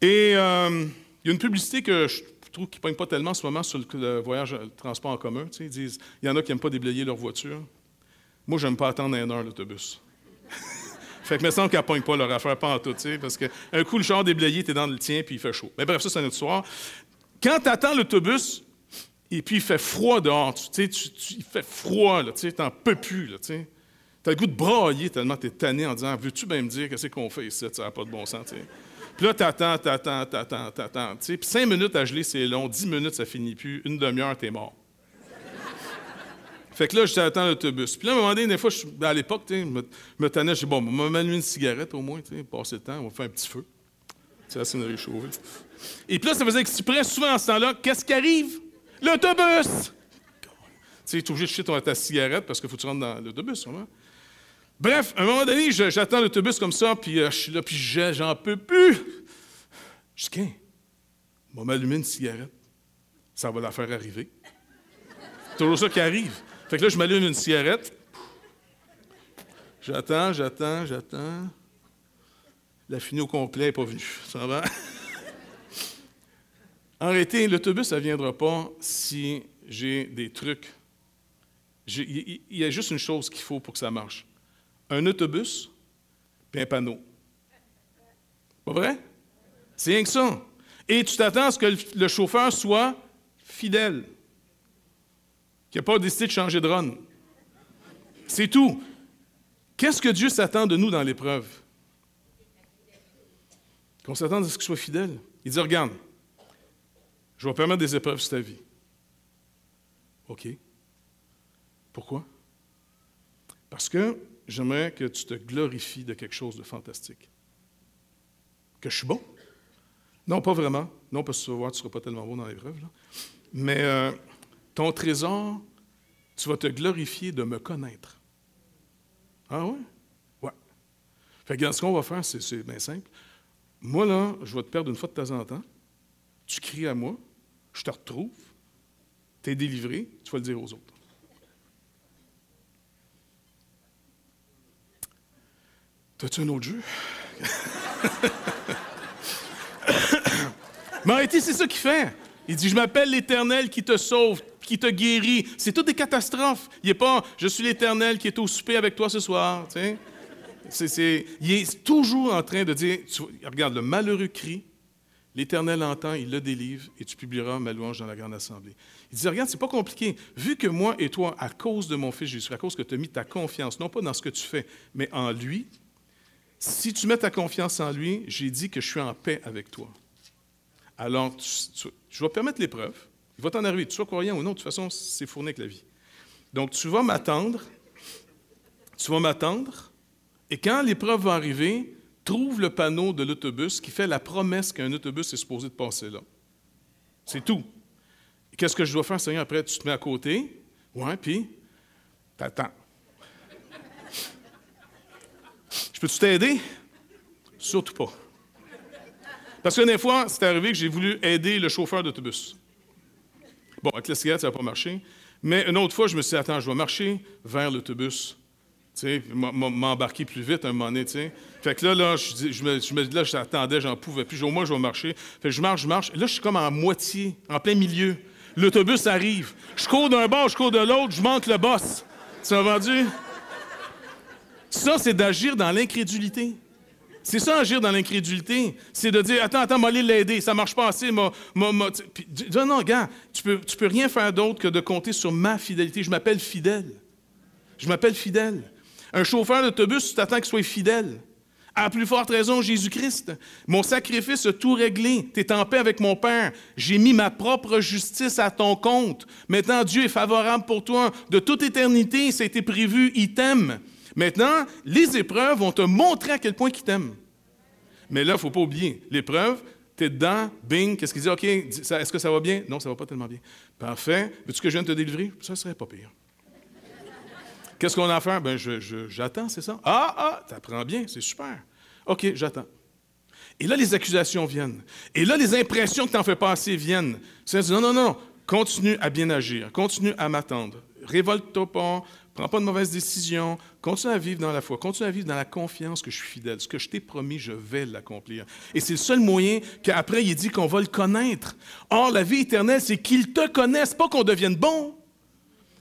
Speaker 2: Et euh, il y a une publicité que je trouve qui ne pogne pas tellement en ce moment sur le, voyage, le transport en commun. ils disent il y en a qui n'aiment pas déblayer leur voiture. Moi, je n'aime pas attendre un heure l'autobus. *laughs* fait que me semble qu'elle ne pogne pas leur affaire, pas en tout, parce qu'un coup, le char déblayé, tu es dans le tien, puis il fait chaud. Mais bref, ça, c'est une autre histoire. Quand tu attends l'autobus, et puis, il fait froid dehors. Tu, tu, il fait froid, tu n'en peux plus. tu as le goût de brailler tellement tu es tanné en disant Veux-tu bien me dire qu'est-ce qu'on fait ici Ça n'a pas de bon sens. sais. Puis là, t'attends, t'attends, t'attends, t'attends. Puis cinq minutes à geler, c'est long. Dix minutes, ça finit plus. Une demi-heure, t'es mort. fait que là, j'attends l'autobus. Puis là, à un moment donné, des fois, je, à l'époque, je me, me tannais. Je dis Bon, on va une cigarette au moins, passer le temps, on va faire un petit feu. Sais, ça me réchauffer. Et puis là, ça faisait que tu prends souvent en ce temps-là, qu'est-ce qui arrive? L'autobus! Tu es obligé de jeter ta cigarette parce qu'il faut que tu rentres dans l'autobus, vraiment. Bref, à un moment donné, j'attends l'autobus comme ça, puis euh, je suis là, puis j'en peux plus. Je dis, qu'un, on va m'allumer une cigarette. Ça va la faire arriver. C'est toujours ça qui arrive. Fait que là, je m'allume une cigarette. J'attends, j'attends, j'attends. La finie au complet n'est pas venue. Ça va? En réalité, l'autobus, ça ne viendra pas si j'ai des trucs. Il y a juste une chose qu'il faut pour que ça marche. Un autobus et un panneau. Pas vrai? C'est rien que ça. Et tu t'attends à ce que le chauffeur soit fidèle, qu'il n'ait pas décidé de changer de run. C'est tout. Qu'est-ce que Dieu s'attend de nous dans l'épreuve? qu'on s'attende à ce qu'il soit fidèle. Il dit, regarde, je vais permettre des épreuves sur ta vie. OK. Pourquoi? Parce que j'aimerais que tu te glorifies de quelque chose de fantastique. Que je suis bon? Non, pas vraiment. Non, parce que tu vas voir, tu ne seras pas tellement bon dans l'épreuve. Mais euh, ton trésor, tu vas te glorifier de me connaître. Ah oui? Ouais. Fait que, ce qu'on va faire, c'est bien simple. Moi, là, je vais te perdre une fois de temps en temps. Tu cries à moi, je te retrouve, tu es délivré, tu vas le dire aux autres. T'as-tu un autre jeu? *coughs* Mais en c'est ça qu'il fait. Il dit, je m'appelle l'Éternel qui te sauve, qui te guérit. C'est toutes des catastrophes. Il n'est pas, je suis l'Éternel qui est au souper avec toi ce soir. il est toujours en train de dire, regarde, le malheureux crie, l'Éternel entend, il le délivre, et tu publieras ma louange dans la grande assemblée. Il dit, regarde, c'est pas compliqué. Vu que moi et toi, à cause de mon Fils Jésus, à cause que tu as mis ta confiance, non pas dans ce que tu fais, mais en lui, si tu mets ta confiance en lui, j'ai dit que je suis en paix avec toi. Alors, je vais permettre l'épreuve. Il va t'en arriver, tu sois croyant ou non, de toute façon, c'est fourni avec la vie. Donc, tu vas m'attendre, tu vas m'attendre, et quand l'épreuve va arriver, trouve le panneau de l'autobus qui fait la promesse qu'un autobus est supposé de passer là. C'est tout. Qu'est-ce que je dois faire, Seigneur? Après, tu te mets à côté, ouais, puis t'attends. Je peux-tu t'aider? Surtout pas. Parce que des fois, c'est arrivé que j'ai voulu aider le chauffeur d'autobus. Bon, avec la cigarette, ça n'a pas marché. Mais une autre fois, je me suis dit, attends, je vais marcher vers l'autobus. Tu sais, m'embarquer plus vite un moment donné, tu sais. Fait que là, là, je, me, je me, là, j'attendais, j'en pouvais plus. Au moins, je vais marcher. Fait que je marche, je marche. Là, je suis comme en moitié, en plein milieu. L'autobus arrive. Je cours d'un bord, je cours de l'autre, je manque le boss. Tu m'as vendu? Ça, c'est d'agir dans l'incrédulité. C'est ça, agir dans l'incrédulité. C'est de dire, attends, attends, aller l'aider, ça marche pas assez. non, non, gars, tu peux, tu peux rien faire d'autre que de compter sur ma fidélité. Je m'appelle fidèle. Je m'appelle fidèle. Un chauffeur d'autobus, tu t'attends qu'il soit fidèle. À plus forte raison, Jésus-Christ. Mon sacrifice a tout réglé. Tu es en paix avec mon Père. J'ai mis ma propre justice à ton compte. Maintenant, Dieu est favorable pour toi. De toute éternité, ça a été prévu. Il t'aime. Maintenant, les épreuves vont te montrer à quel point il t'aime. Mais là, il ne faut pas oublier, l'épreuve, tu es dedans, bing, qu'est-ce qu'il dit? OK, est-ce que ça va bien? Non, ça ne va pas tellement bien. Parfait. Veux-tu que je vienne te délivrer? Ça serait pas pire. Qu'est-ce qu'on a à faire? Ben, j'attends, c'est ça? Ah, ah, tu apprends bien, c'est super. OK, j'attends. Et là, les accusations viennent. Et là, les impressions que tu en fais passer viennent. C'est non, non, non, continue à bien agir, continue à m'attendre. Révolte-toi pas, Prends pas de mauvaises décisions. Continue à vivre dans la foi. Continue à vivre dans la confiance que je suis fidèle. Ce que je t'ai promis, je vais l'accomplir. Et c'est le seul moyen qu'après, il dit qu'on va le connaître. Or, la vie éternelle, c'est qu'il te connaisse, pas qu'on devienne bon.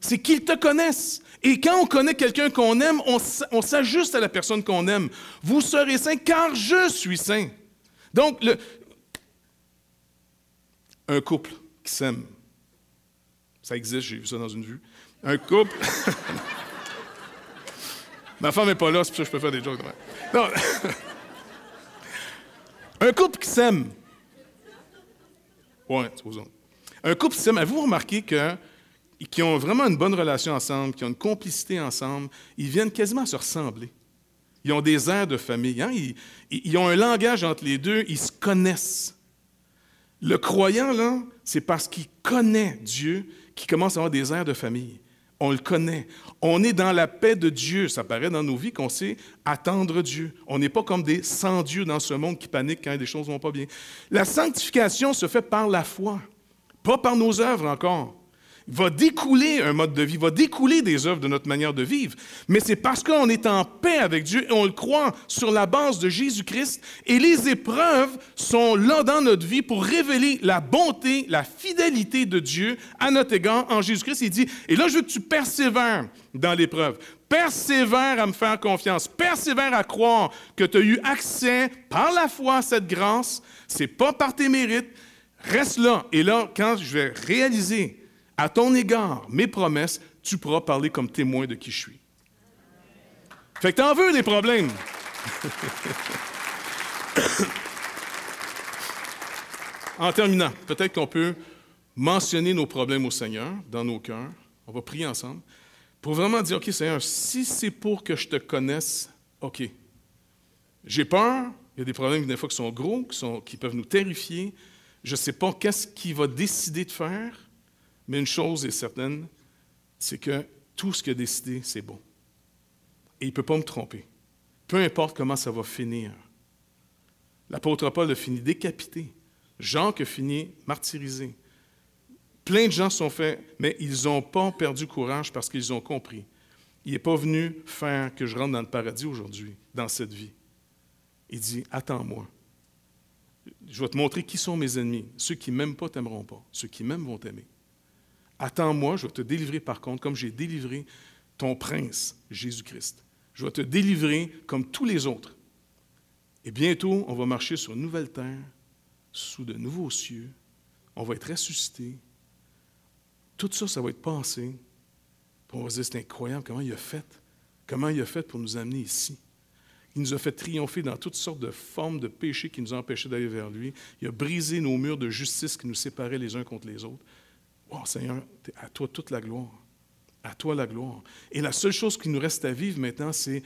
Speaker 2: C'est qu'il te connaisse. Et quand on connaît quelqu'un qu'on aime, on, s'ajuste à la personne qu'on aime. Vous serez saint car je suis saint. Donc, un couple qui s'aime, ça existe, j'ai vu ça dans une vue. Un couple. Ma femme n'est pas là, c'est pour ça que je peux faire des jokes. Non. Un couple qui s'aime. Ouais, supposons. Un couple qui s'aime, avez-vous remarqué que qui ont vraiment une bonne relation ensemble, qui ont une complicité ensemble, ils viennent quasiment à se ressembler. Ils ont des airs de famille. Hein? Ils, ils, ont un langage entre les deux, ils se connaissent. Le croyant, là, c'est parce qu'il connaît Dieu qu'il commence à avoir des airs de famille on le connaît. On est dans la paix de Dieu. Ça paraît dans nos vies qu'on sait attendre Dieu. On n'est pas comme des sans-dieu dans ce monde qui paniquent quand des choses ne vont pas bien. La sanctification se fait par la foi, pas par nos œuvres encore va découler un mode de vie, va découler des œuvres de notre manière de vivre. Mais c'est parce qu'on est en paix avec Dieu et on le croit sur la base de Jésus-Christ. Et les épreuves sont là dans notre vie pour révéler la bonté, la fidélité de Dieu à notre égard en Jésus-Christ. Il dit, et là, je veux que tu persévères dans l'épreuve. Persévère à me faire confiance. Persévère à croire que tu as eu accès par la foi à cette grâce. C'est pas par tes mérites. Reste là. Et là, quand je vais réaliser à ton égard mes promesses, tu pourras parler comme témoin de qui je suis. Fait que t'en veux des problèmes? *coughs* En terminant, peut-être qu'on peut mentionner nos problèmes au Seigneur dans nos cœurs. On va prier ensemble pour vraiment dire, OK Seigneur, si c'est pour que je te connaisse, OK. J'ai peur, il y a des problèmes des fois qui sont gros, qui, qui peuvent nous terrifier. Je ne sais pas qu'est-ce qu'il va décider de faire, mais une chose est certaine, c'est que tout ce qu'il a décidé, c'est bon. Et il ne peut pas me tromper. Peu importe comment ça va finir. L'apôtre Paul a fini décapité. Jean a fini martyrisé. Plein de gens sont faits, mais ils n'ont pas perdu courage parce qu'ils ont compris. Il n'est pas venu faire que je rentre dans le paradis aujourd'hui, dans cette vie. Il dit, attends-moi. Je vais te montrer qui sont mes ennemis. Ceux qui ne m'aiment pas t'aimeront pas. Ceux qui m'aiment vont t'aimer. Attends-moi, je vais te délivrer par contre, comme j'ai délivré ton prince, Jésus-Christ. Je vais te délivrer comme tous les autres. Et bientôt, on va marcher sur une nouvelle terre, sous de nouveaux cieux. On va être ressuscité. Tout ça, ça va être pensé. on va se dire, c'est incroyable comment il a fait. Comment il a fait pour nous amener ici. Il nous a fait triompher dans toutes sortes de formes de péchés qui nous empêchaient d'aller vers lui. Il a brisé nos murs de justice qui nous séparaient les uns contre les autres. Oh Seigneur, à toi toute la gloire. À toi la gloire. Et la seule chose qui nous reste à vivre maintenant, c'est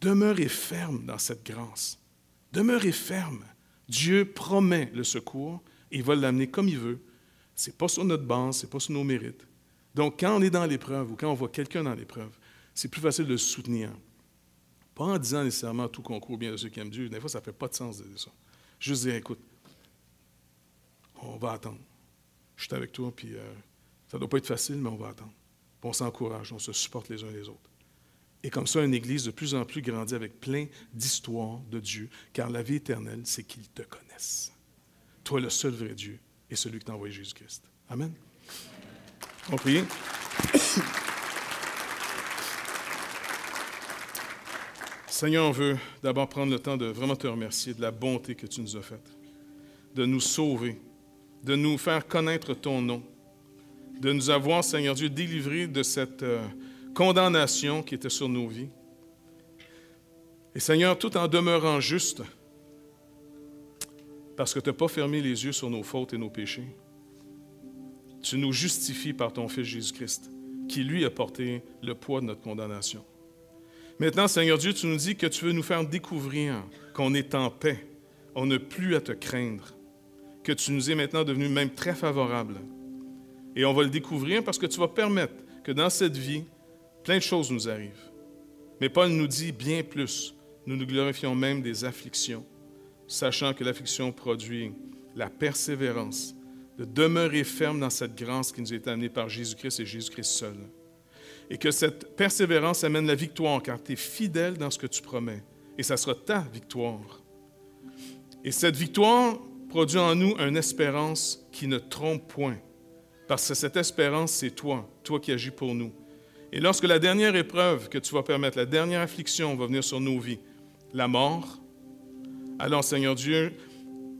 Speaker 2: demeurer ferme dans cette grâce. Demeurez ferme. Dieu promet le secours et il va l'amener comme il veut ce n'est pas sur notre base, ce n'est pas sur nos mérites. Donc, quand on est dans l'épreuve ou quand on voit quelqu'un dans l'épreuve, c'est plus facile de le soutenir. Pas en disant nécessairement tout concours bien de ceux qui aiment Dieu. Des fois, ça ne fait pas de sens de dire ça. Juste dire, écoute, on va attendre. Je suis avec toi, puis euh, ça ne doit pas être facile, mais on va attendre. on s'encourage, on se supporte les uns les autres. Et comme ça, une Église de plus en plus grandit avec plein d'histoires de Dieu, car la vie éternelle, c'est qu'ils te connaissent. Toi, le seul vrai Dieu, et celui qui t'a envoyé Jésus-Christ. Amen. On prie. *coughs* Seigneur, on veut d'abord prendre le temps de vraiment te remercier de la bonté que tu nous as faite, de nous sauver, de nous faire connaître ton nom, de nous avoir, Seigneur Dieu, délivrés de cette euh, condamnation qui était sur nos vies. Et Seigneur, tout en demeurant juste, parce que tu n'as pas fermé les yeux sur nos fautes et nos péchés. Tu nous justifies par ton Fils Jésus-Christ, qui lui a porté le poids de notre condamnation. Maintenant, Seigneur Dieu, tu nous dis que tu veux nous faire découvrir qu'on est en paix, on n'a plus à te craindre, que tu nous es maintenant devenu même très favorable. Et on va le découvrir parce que tu vas permettre que dans cette vie, plein de choses nous arrivent. Mais Paul nous dit bien plus. Nous nous glorifions même des afflictions sachant que l'affliction produit la persévérance, de demeurer ferme dans cette grâce qui nous est amenée par Jésus-Christ et Jésus-Christ seul. Et que cette persévérance amène la victoire, car tu es fidèle dans ce que tu promets. Et ça sera ta victoire. Et cette victoire produit en nous une espérance qui ne trompe point. Parce que cette espérance, c'est toi, toi qui agis pour nous. Et lorsque la dernière épreuve que tu vas permettre, la dernière affliction va venir sur nos vies, la mort, alors, Seigneur Dieu,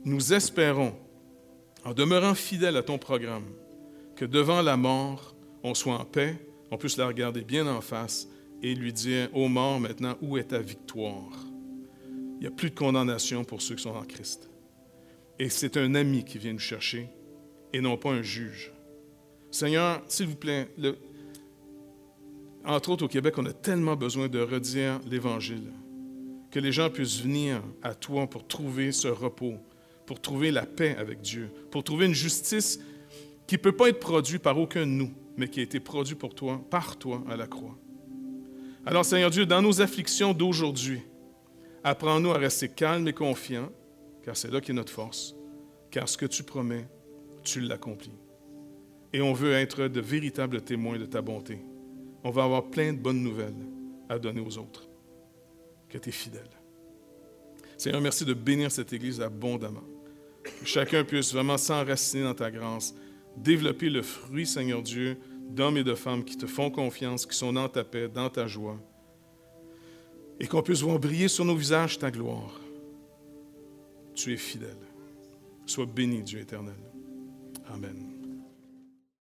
Speaker 2: nous espérons, en demeurant fidèles à ton programme, que devant la mort, on soit en paix, on puisse la regarder bien en face et lui dire, ô mort, maintenant, où est ta victoire? Il n'y a plus de condamnation pour ceux qui sont en Christ. Et c'est un ami qui vient nous chercher et non pas un juge. Seigneur, s'il vous plaît, entre autres au Québec, on a tellement besoin de redire l'Évangile que les gens puissent venir à toi pour trouver ce repos, pour trouver la paix avec Dieu, pour trouver une justice qui ne peut pas être produite par aucun de nous, mais qui a été produite pour toi, par toi à la croix. Alors Seigneur Dieu, dans nos afflictions d'aujourd'hui, apprends-nous à rester calmes et confiants, car c'est là qu'est notre force, car ce que tu promets, tu l'accomplis. Et on veut être de véritables témoins de ta bonté. On va avoir plein de bonnes nouvelles à donner aux autres que tu es fidèle. Seigneur, merci de bénir cette Église abondamment. Que chacun puisse vraiment s'enraciner dans ta grâce, développer le fruit, Seigneur Dieu, d'hommes et de femmes qui te font confiance, qui sont dans ta paix, dans ta joie, et qu'on puisse voir briller sur nos visages ta gloire. Tu es fidèle. Sois béni, Dieu éternel. Amen.